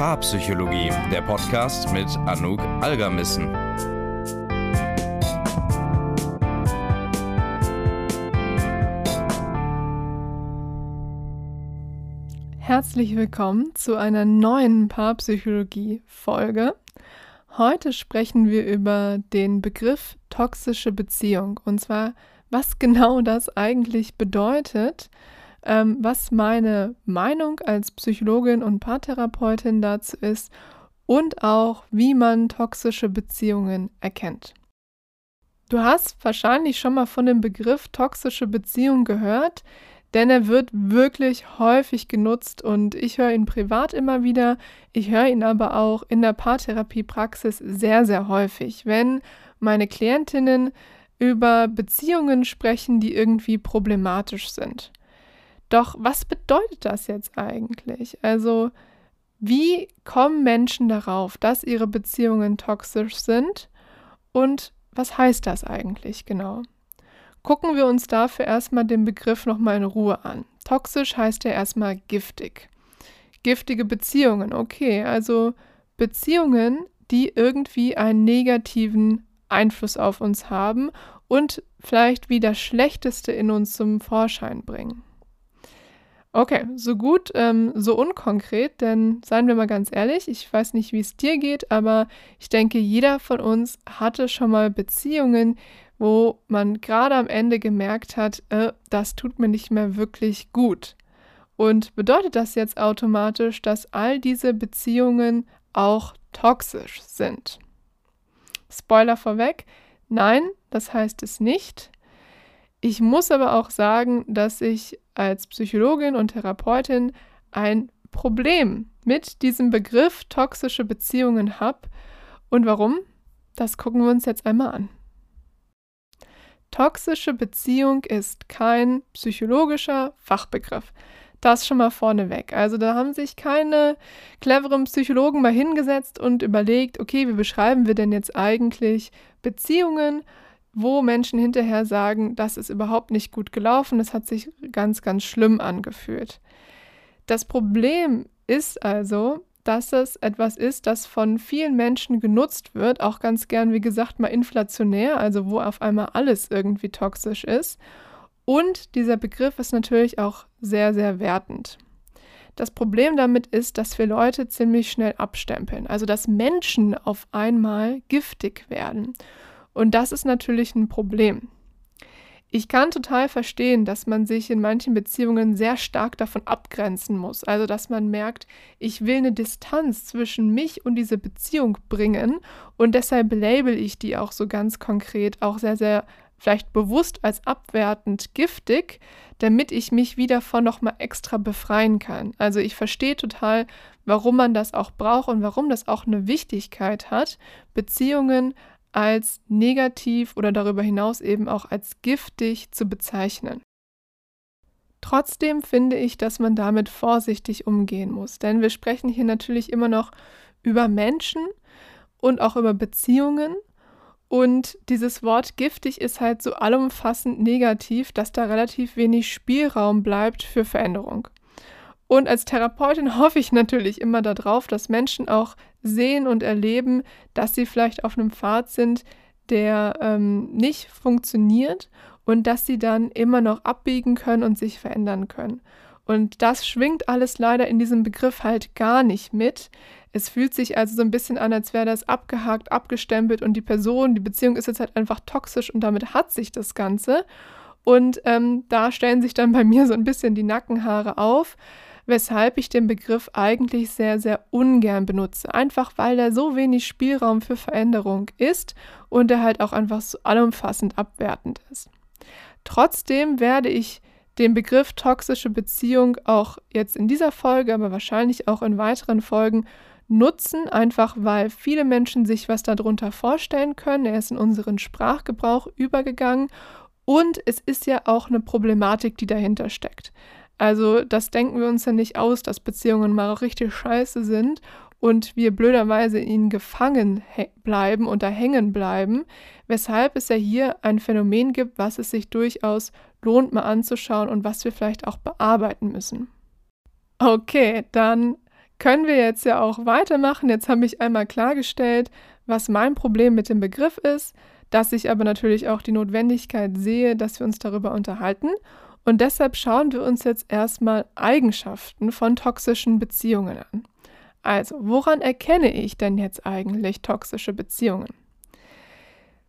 Paarpsychologie, der Podcast mit Anouk Algermissen. Herzlich willkommen zu einer neuen Paarpsychologie-Folge. Heute sprechen wir über den Begriff toxische Beziehung und zwar, was genau das eigentlich bedeutet, ähm, was meine Meinung als Psychologin und Paartherapeutin dazu ist und auch, wie man toxische Beziehungen erkennt. Du hast wahrscheinlich schon mal von dem Begriff toxische Beziehung gehört denn er wird wirklich häufig genutzt und ich höre ihn privat immer wieder. Ich höre ihn aber auch in der Paartherapiepraxis sehr, sehr häufig, wenn meine Klientinnen über Beziehungen sprechen, die irgendwie problematisch sind. Doch was bedeutet das jetzt eigentlich? Also, wie kommen Menschen darauf, dass ihre Beziehungen toxisch sind? Und was heißt das eigentlich genau? Gucken wir uns dafür erstmal den Begriff nochmal in Ruhe an. Toxisch heißt ja erstmal giftig. Giftige Beziehungen, okay, also Beziehungen, die irgendwie einen negativen Einfluss auf uns haben und vielleicht wie das Schlechteste in uns zum Vorschein bringen. Okay, so gut, ähm, so unkonkret, denn seien wir mal ganz ehrlich, ich weiß nicht, wie es dir geht, aber ich denke, jeder von uns hatte schon mal Beziehungen, wo man gerade am Ende gemerkt hat, äh, das tut mir nicht mehr wirklich gut. Und bedeutet das jetzt automatisch, dass all diese Beziehungen auch toxisch sind? Spoiler vorweg, nein, das heißt es nicht. Ich muss aber auch sagen, dass ich als Psychologin und Therapeutin ein Problem mit diesem Begriff toxische Beziehungen habe. Und warum? Das gucken wir uns jetzt einmal an. Toxische Beziehung ist kein psychologischer Fachbegriff. Das schon mal vorneweg. Also da haben sich keine cleveren Psychologen mal hingesetzt und überlegt, okay, wie beschreiben wir denn jetzt eigentlich Beziehungen, wo Menschen hinterher sagen, das ist überhaupt nicht gut gelaufen, das hat sich ganz, ganz schlimm angefühlt. Das Problem ist also, dass es etwas ist, das von vielen Menschen genutzt wird, auch ganz gern, wie gesagt, mal inflationär, also wo auf einmal alles irgendwie toxisch ist. Und dieser Begriff ist natürlich auch sehr, sehr wertend. Das Problem damit ist, dass wir Leute ziemlich schnell abstempeln, also dass Menschen auf einmal giftig werden. Und das ist natürlich ein Problem. Ich kann total verstehen, dass man sich in manchen Beziehungen sehr stark davon abgrenzen muss. Also, dass man merkt, ich will eine Distanz zwischen mich und diese Beziehung bringen und deshalb label ich die auch so ganz konkret, auch sehr, sehr vielleicht bewusst als abwertend giftig, damit ich mich wieder davon nochmal extra befreien kann. Also, ich verstehe total, warum man das auch braucht und warum das auch eine Wichtigkeit hat, Beziehungen als negativ oder darüber hinaus eben auch als giftig zu bezeichnen. Trotzdem finde ich, dass man damit vorsichtig umgehen muss, denn wir sprechen hier natürlich immer noch über Menschen und auch über Beziehungen. Und dieses Wort giftig ist halt so allumfassend negativ, dass da relativ wenig Spielraum bleibt für Veränderung. Und als Therapeutin hoffe ich natürlich immer darauf, dass Menschen auch sehen und erleben, dass sie vielleicht auf einem Pfad sind, der ähm, nicht funktioniert und dass sie dann immer noch abbiegen können und sich verändern können. Und das schwingt alles leider in diesem Begriff halt gar nicht mit. Es fühlt sich also so ein bisschen an, als wäre das abgehakt, abgestempelt und die Person, die Beziehung ist jetzt halt einfach toxisch und damit hat sich das Ganze. Und ähm, da stellen sich dann bei mir so ein bisschen die Nackenhaare auf weshalb ich den Begriff eigentlich sehr, sehr ungern benutze. Einfach weil da so wenig Spielraum für Veränderung ist und er halt auch einfach so allumfassend abwertend ist. Trotzdem werde ich den Begriff toxische Beziehung auch jetzt in dieser Folge, aber wahrscheinlich auch in weiteren Folgen nutzen, einfach weil viele Menschen sich was darunter vorstellen können. Er ist in unseren Sprachgebrauch übergegangen und es ist ja auch eine Problematik, die dahinter steckt. Also das denken wir uns ja nicht aus, dass Beziehungen mal richtig scheiße sind und wir blöderweise ihnen gefangen bleiben und da hängen bleiben, weshalb es ja hier ein Phänomen gibt, was es sich durchaus lohnt mal anzuschauen und was wir vielleicht auch bearbeiten müssen. Okay, dann können wir jetzt ja auch weitermachen. Jetzt habe ich einmal klargestellt, was mein Problem mit dem Begriff ist, dass ich aber natürlich auch die Notwendigkeit sehe, dass wir uns darüber unterhalten. Und deshalb schauen wir uns jetzt erstmal Eigenschaften von toxischen Beziehungen an. Also, woran erkenne ich denn jetzt eigentlich toxische Beziehungen?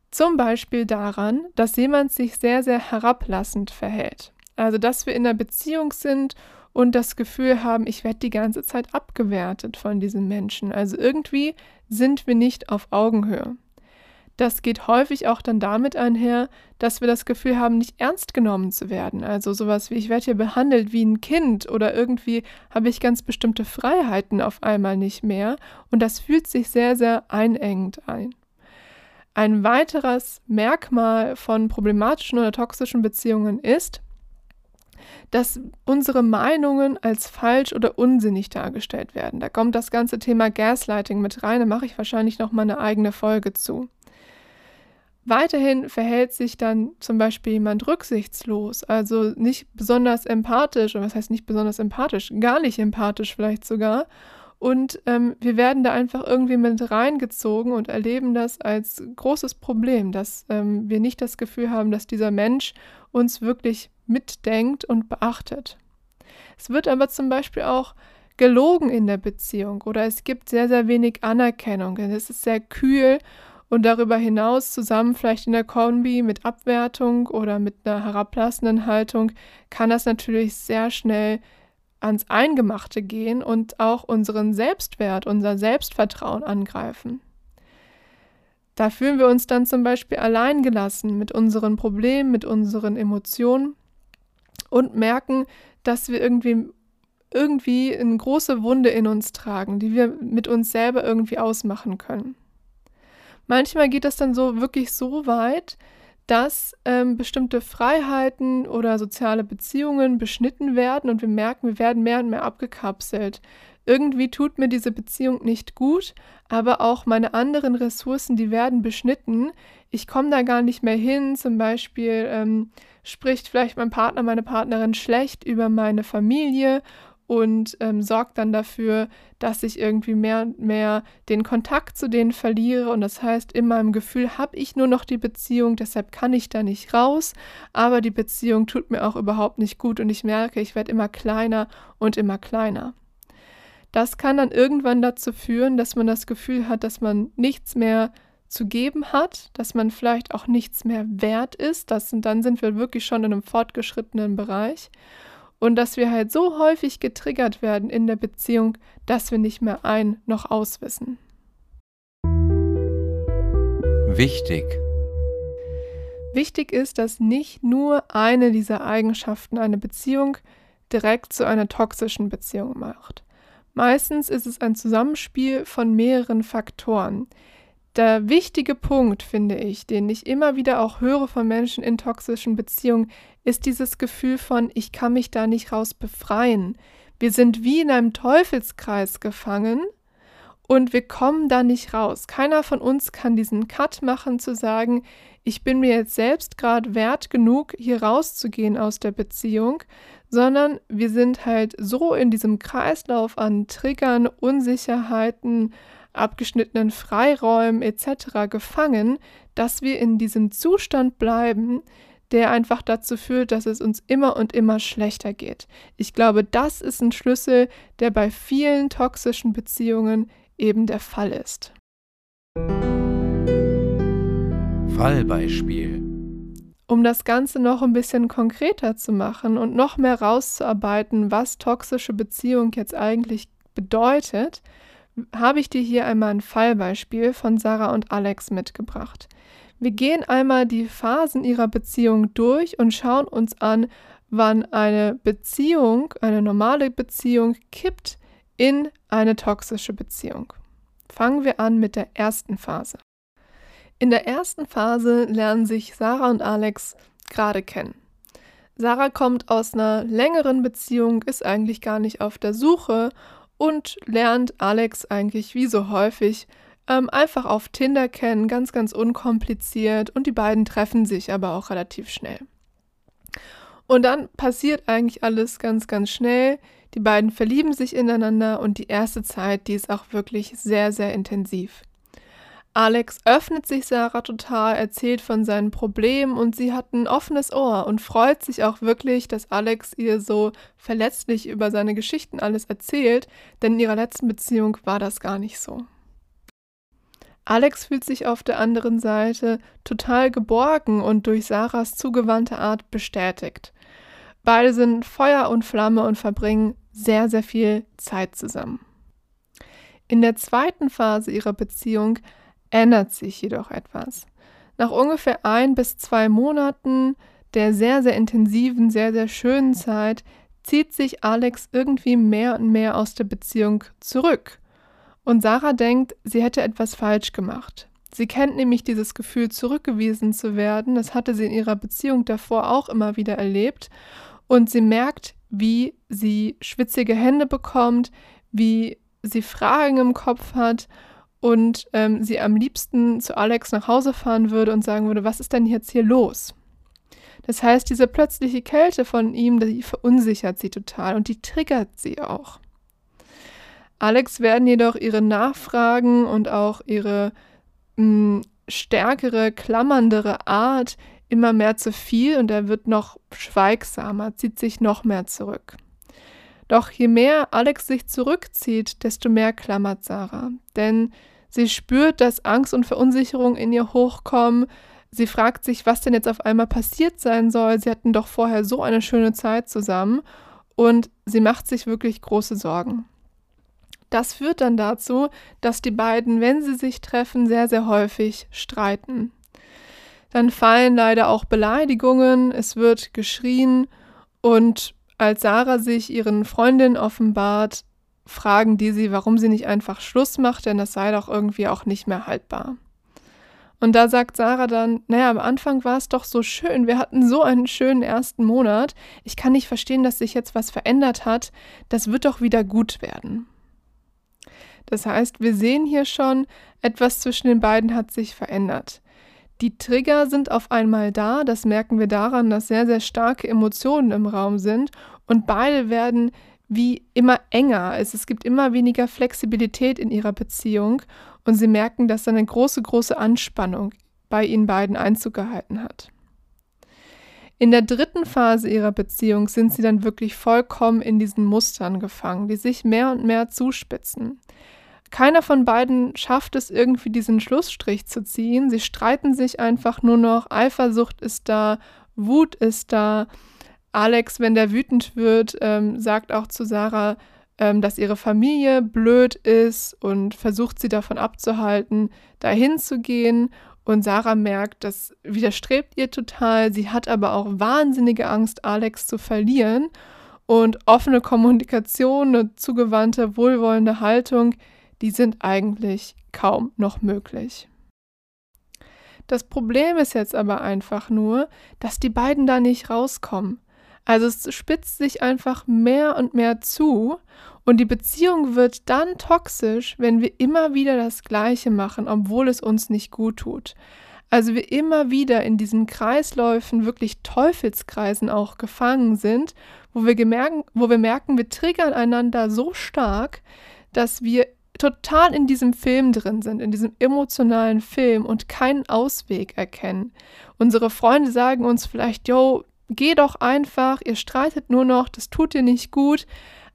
Zum Beispiel daran, dass jemand sich sehr, sehr herablassend verhält. Also, dass wir in einer Beziehung sind und das Gefühl haben, ich werde die ganze Zeit abgewertet von diesem Menschen. Also irgendwie sind wir nicht auf Augenhöhe. Das geht häufig auch dann damit einher, dass wir das Gefühl haben, nicht ernst genommen zu werden. Also sowas wie, ich werde hier behandelt wie ein Kind oder irgendwie habe ich ganz bestimmte Freiheiten auf einmal nicht mehr. Und das fühlt sich sehr, sehr einengend ein. Ein weiteres Merkmal von problematischen oder toxischen Beziehungen ist, dass unsere Meinungen als falsch oder unsinnig dargestellt werden. Da kommt das ganze Thema Gaslighting mit rein, da mache ich wahrscheinlich noch mal eine eigene Folge zu. Weiterhin verhält sich dann zum Beispiel jemand rücksichtslos, also nicht besonders empathisch, oder was heißt nicht besonders empathisch, gar nicht empathisch vielleicht sogar. Und ähm, wir werden da einfach irgendwie mit reingezogen und erleben das als großes Problem, dass ähm, wir nicht das Gefühl haben, dass dieser Mensch uns wirklich mitdenkt und beachtet. Es wird aber zum Beispiel auch gelogen in der Beziehung oder es gibt sehr, sehr wenig Anerkennung. Es ist sehr kühl und darüber hinaus zusammen vielleicht in der Kombi mit Abwertung oder mit einer herablassenden Haltung kann das natürlich sehr schnell ans Eingemachte gehen und auch unseren Selbstwert, unser Selbstvertrauen angreifen. Da fühlen wir uns dann zum Beispiel alleingelassen mit unseren Problemen, mit unseren Emotionen und merken, dass wir irgendwie irgendwie eine große Wunde in uns tragen, die wir mit uns selber irgendwie ausmachen können. Manchmal geht das dann so wirklich so weit, dass ähm, bestimmte Freiheiten oder soziale Beziehungen beschnitten werden und wir merken, wir werden mehr und mehr abgekapselt. Irgendwie tut mir diese Beziehung nicht gut, aber auch meine anderen Ressourcen, die werden beschnitten. Ich komme da gar nicht mehr hin. Zum Beispiel ähm, spricht vielleicht mein Partner, meine Partnerin schlecht über meine Familie und ähm, sorgt dann dafür, dass ich irgendwie mehr und mehr den Kontakt zu denen verliere. Und das heißt, in meinem Gefühl habe ich nur noch die Beziehung, deshalb kann ich da nicht raus. Aber die Beziehung tut mir auch überhaupt nicht gut und ich merke, ich werde immer kleiner und immer kleiner. Das kann dann irgendwann dazu führen, dass man das Gefühl hat, dass man nichts mehr zu geben hat, dass man vielleicht auch nichts mehr wert ist. Das, dann sind wir wirklich schon in einem fortgeschrittenen Bereich und dass wir halt so häufig getriggert werden in der Beziehung, dass wir nicht mehr ein noch auswissen. Wichtig. Wichtig ist, dass nicht nur eine dieser Eigenschaften eine Beziehung direkt zu einer toxischen Beziehung macht. Meistens ist es ein Zusammenspiel von mehreren Faktoren. Der wichtige Punkt, finde ich, den ich immer wieder auch höre von Menschen in toxischen Beziehungen, ist dieses Gefühl von, ich kann mich da nicht raus befreien. Wir sind wie in einem Teufelskreis gefangen und wir kommen da nicht raus. Keiner von uns kann diesen Cut machen, zu sagen, ich bin mir jetzt selbst gerade wert genug, hier rauszugehen aus der Beziehung, sondern wir sind halt so in diesem Kreislauf an Triggern, Unsicherheiten, abgeschnittenen Freiräumen etc. gefangen, dass wir in diesem Zustand bleiben, der einfach dazu führt, dass es uns immer und immer schlechter geht. Ich glaube, das ist ein Schlüssel, der bei vielen toxischen Beziehungen eben der Fall ist. Fallbeispiel. Um das Ganze noch ein bisschen konkreter zu machen und noch mehr rauszuarbeiten, was toxische Beziehung jetzt eigentlich bedeutet, habe ich dir hier einmal ein Fallbeispiel von Sarah und Alex mitgebracht. Wir gehen einmal die Phasen ihrer Beziehung durch und schauen uns an, wann eine Beziehung, eine normale Beziehung kippt in eine toxische Beziehung. Fangen wir an mit der ersten Phase. In der ersten Phase lernen sich Sarah und Alex gerade kennen. Sarah kommt aus einer längeren Beziehung, ist eigentlich gar nicht auf der Suche und lernt Alex eigentlich wie so häufig ähm, einfach auf Tinder kennen, ganz, ganz unkompliziert und die beiden treffen sich aber auch relativ schnell. Und dann passiert eigentlich alles ganz, ganz schnell. Die beiden verlieben sich ineinander und die erste Zeit, die ist auch wirklich sehr, sehr intensiv. Alex öffnet sich Sarah total, erzählt von seinen Problemen und sie hat ein offenes Ohr und freut sich auch wirklich, dass Alex ihr so verletzlich über seine Geschichten alles erzählt, denn in ihrer letzten Beziehung war das gar nicht so. Alex fühlt sich auf der anderen Seite total geborgen und durch Sarahs zugewandte Art bestätigt. Beide sind Feuer und Flamme und verbringen sehr, sehr viel Zeit zusammen. In der zweiten Phase ihrer Beziehung ändert sich jedoch etwas. Nach ungefähr ein bis zwei Monaten der sehr, sehr intensiven, sehr, sehr schönen Zeit zieht sich Alex irgendwie mehr und mehr aus der Beziehung zurück. Und Sarah denkt, sie hätte etwas falsch gemacht. Sie kennt nämlich dieses Gefühl, zurückgewiesen zu werden. Das hatte sie in ihrer Beziehung davor auch immer wieder erlebt. Und sie merkt, wie sie schwitzige Hände bekommt, wie sie Fragen im Kopf hat und ähm, sie am liebsten zu Alex nach Hause fahren würde und sagen würde, was ist denn jetzt hier los? Das heißt, diese plötzliche Kälte von ihm, die verunsichert sie total und die triggert sie auch. Alex werden jedoch ihre Nachfragen und auch ihre mh, hm, stärkere, klammerndere Art immer mehr zu viel und er wird noch schweigsamer, zieht sich noch mehr zurück. Doch je mehr Alex sich zurückzieht, desto mehr klammert Sarah. Denn Sie spürt, dass Angst und Verunsicherung in ihr hochkommen. Sie fragt sich, was denn jetzt auf einmal passiert sein soll. Sie hatten doch vorher so eine schöne Zeit zusammen und sie macht sich wirklich große Sorgen. Das führt dann dazu, dass die beiden, wenn sie sich treffen, sehr, sehr häufig streiten. Dann fallen leider auch Beleidigungen, es wird geschrien und als Sarah sich ihren Freundinnen offenbart, fragen die sie, warum sie nicht einfach Schluss macht, denn das sei doch irgendwie auch nicht mehr haltbar. Und da sagt Sarah dann, naja, am Anfang war es doch so schön, wir hatten so einen schönen ersten Monat, ich kann nicht verstehen, dass sich jetzt was verändert hat, das wird doch wieder gut werden. Das heißt, wir sehen hier schon, etwas zwischen den beiden hat sich verändert. Die Trigger sind auf einmal da, das merken wir daran, dass sehr, sehr starke Emotionen im Raum sind und beide werden wie immer enger. Es, es gibt immer weniger Flexibilität in ihrer Beziehung und sie merken, dass eine große, große Anspannung bei ihnen beiden Einzug gehalten hat. In der dritten Phase ihrer Beziehung sind sie dann wirklich vollkommen in diesen Mustern gefangen, die sich mehr und mehr zuspitzen. Keiner von beiden schafft es irgendwie diesen Schlussstrich zu ziehen. Sie streiten sich einfach nur noch. Eifersucht ist da, Wut ist da, Alex, wenn der wütend wird, ähm, sagt auch zu Sarah, ähm, dass ihre Familie blöd ist und versucht sie davon abzuhalten, dahin zu gehen. Und Sarah merkt, das widerstrebt ihr total. Sie hat aber auch wahnsinnige Angst, Alex zu verlieren. Und offene Kommunikation, eine zugewandte, wohlwollende Haltung, die sind eigentlich kaum noch möglich. Das Problem ist jetzt aber einfach nur, dass die beiden da nicht rauskommen. Also es spitzt sich einfach mehr und mehr zu und die Beziehung wird dann toxisch, wenn wir immer wieder das Gleiche machen, obwohl es uns nicht gut tut. Also wir immer wieder in diesen Kreisläufen, wirklich Teufelskreisen auch gefangen sind, wo wir, gemerken, wo wir merken, wir triggern einander so stark, dass wir total in diesem Film drin sind, in diesem emotionalen Film und keinen Ausweg erkennen. Unsere Freunde sagen uns vielleicht, yo, geh doch einfach, ihr streitet nur noch, das tut dir nicht gut.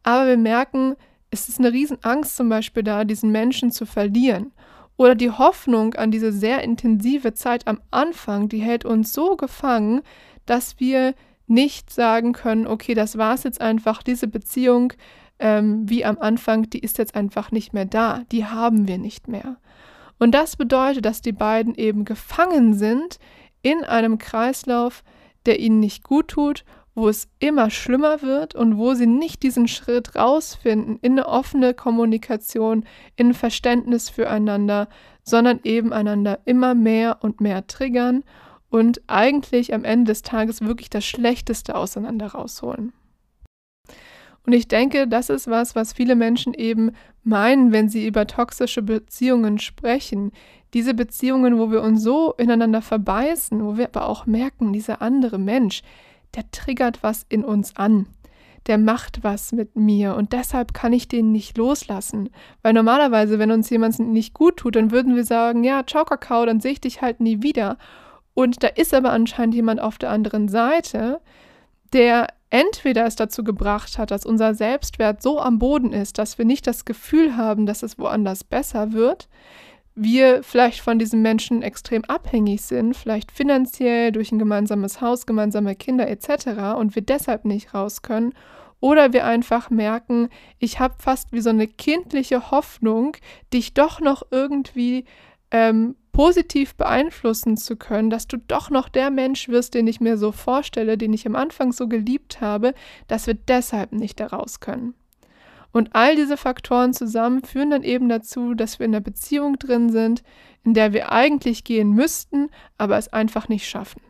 Aber wir merken, es ist eine Riesenangst zum Beispiel da, diesen Menschen zu verlieren. Oder die Hoffnung an diese sehr intensive Zeit am Anfang, die hält uns so gefangen, dass wir nicht sagen können, okay, das war es jetzt einfach, diese Beziehung ähm, wie am Anfang, die ist jetzt einfach nicht mehr da, die haben wir nicht mehr. Und das bedeutet, dass die beiden eben gefangen sind in einem Kreislauf, der ihnen nicht gut tut, wo es immer schlimmer wird und wo sie nicht diesen Schritt rausfinden in eine offene Kommunikation, in Verständnis füreinander, sondern eben einander immer mehr und mehr triggern und eigentlich am Ende des Tages wirklich das Schlechteste auseinander rausholen. Und ich denke, das ist was, was viele Menschen eben meinen, wenn sie über toxische Beziehungen sprechen. Diese Beziehungen, wo wir uns so ineinander verbeißen, wo wir aber auch merken, dieser andere Mensch, der triggert was in uns an. der macht was mit mir und deshalb kann ich den nicht loslassen. Weil normalerweise, wenn uns jemand nicht gut tut, dann würden wir sagen, ja, ciao Kakao, dann sehe ich dich halt nie wieder. Und da ist aber anscheinend jemand auf der anderen Seite, der entweder es dazu gebracht hat, dass unser Selbstwert so am Boden ist, dass wir nicht das Gefühl haben, dass es woanders besser wird, wir vielleicht von diesem Menschen extrem abhängig sind, vielleicht finanziell durch ein gemeinsames Haus, gemeinsame Kinder etc. und wir deshalb nicht raus können. Oder wir einfach merken, ich habe fast wie so eine kindliche Hoffnung, dich doch noch irgendwie ähm, positiv beeinflussen zu können, dass du doch noch der Mensch wirst, den ich mir so vorstelle, den ich am Anfang so geliebt habe, dass wir deshalb nicht daraus können. Und all diese Faktoren zusammen führen dann eben dazu, dass wir in einer Beziehung drin sind, in der wir eigentlich gehen müssten, aber es einfach nicht schaffen.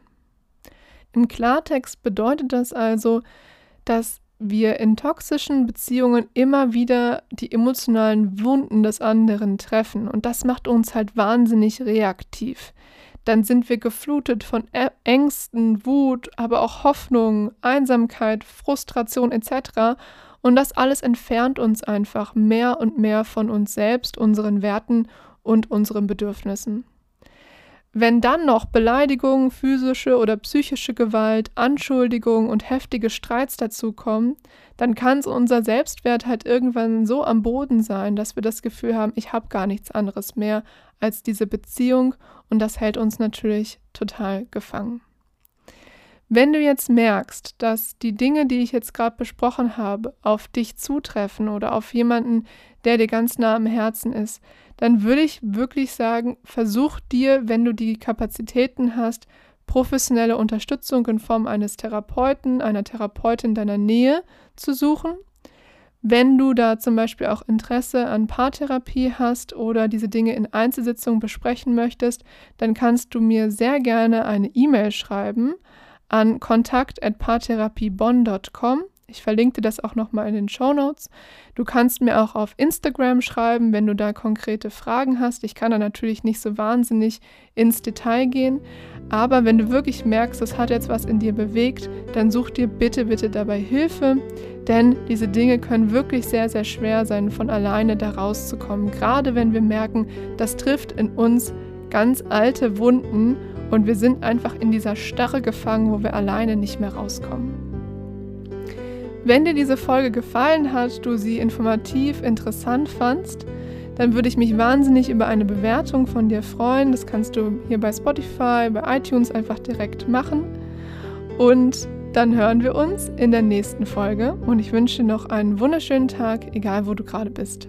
Im Klartext bedeutet das also, dass wir in toxischen Beziehungen immer wieder die emotionalen Wunden des anderen treffen und das macht uns halt wahnsinnig reaktiv. Dann sind wir geflutet von Ängsten, Wut, aber auch Hoffnung, Einsamkeit, Frustration etc. Und das alles entfernt uns einfach mehr und mehr von uns selbst, unseren Werten und unseren Bedürfnissen. Wenn dann noch Beleidigung, physische oder psychische Gewalt, Anschuldigung und heftige Streits dazukommen, dann kann unser Selbstwert halt irgendwann so am Boden sein, dass wir das Gefühl haben, ich habe gar nichts anderes mehr als diese Beziehung und das hält uns natürlich total gefangen. Wenn du jetzt merkst, dass die Dinge, die ich jetzt gerade besprochen habe, auf dich zutreffen oder auf jemanden, der dir ganz nah am Herzen ist, dann würde ich wirklich sagen, versuch dir, wenn du die Kapazitäten hast, professionelle Unterstützung in Form eines Therapeuten, einer Therapeutin deiner Nähe zu suchen. Wenn du da zum Beispiel auch Interesse an Paartherapie hast oder diese Dinge in Einzelsitzungen besprechen möchtest, dann kannst du mir sehr gerne eine E-Mail schreiben an kontakt.paartherapiebonn.com. Ich verlinke das auch nochmal in den Show Notes. Du kannst mir auch auf Instagram schreiben, wenn du da konkrete Fragen hast. Ich kann da natürlich nicht so wahnsinnig ins Detail gehen, aber wenn du wirklich merkst, es hat jetzt was in dir bewegt, dann such dir bitte, bitte dabei Hilfe, denn diese Dinge können wirklich sehr, sehr schwer sein, von alleine da rauszukommen. Gerade wenn wir merken, das trifft in uns ganz alte Wunden und wir sind einfach in dieser Starre gefangen, wo wir alleine nicht mehr rauskommen. Wenn dir diese Folge gefallen hat, du sie informativ, interessant fandst, dann würde ich mich wahnsinnig über eine Bewertung von dir freuen. Das kannst du hier bei Spotify, bei iTunes einfach direkt machen. Und dann hören wir uns in der nächsten Folge und ich wünsche noch einen wunderschönen Tag, egal wo du gerade bist.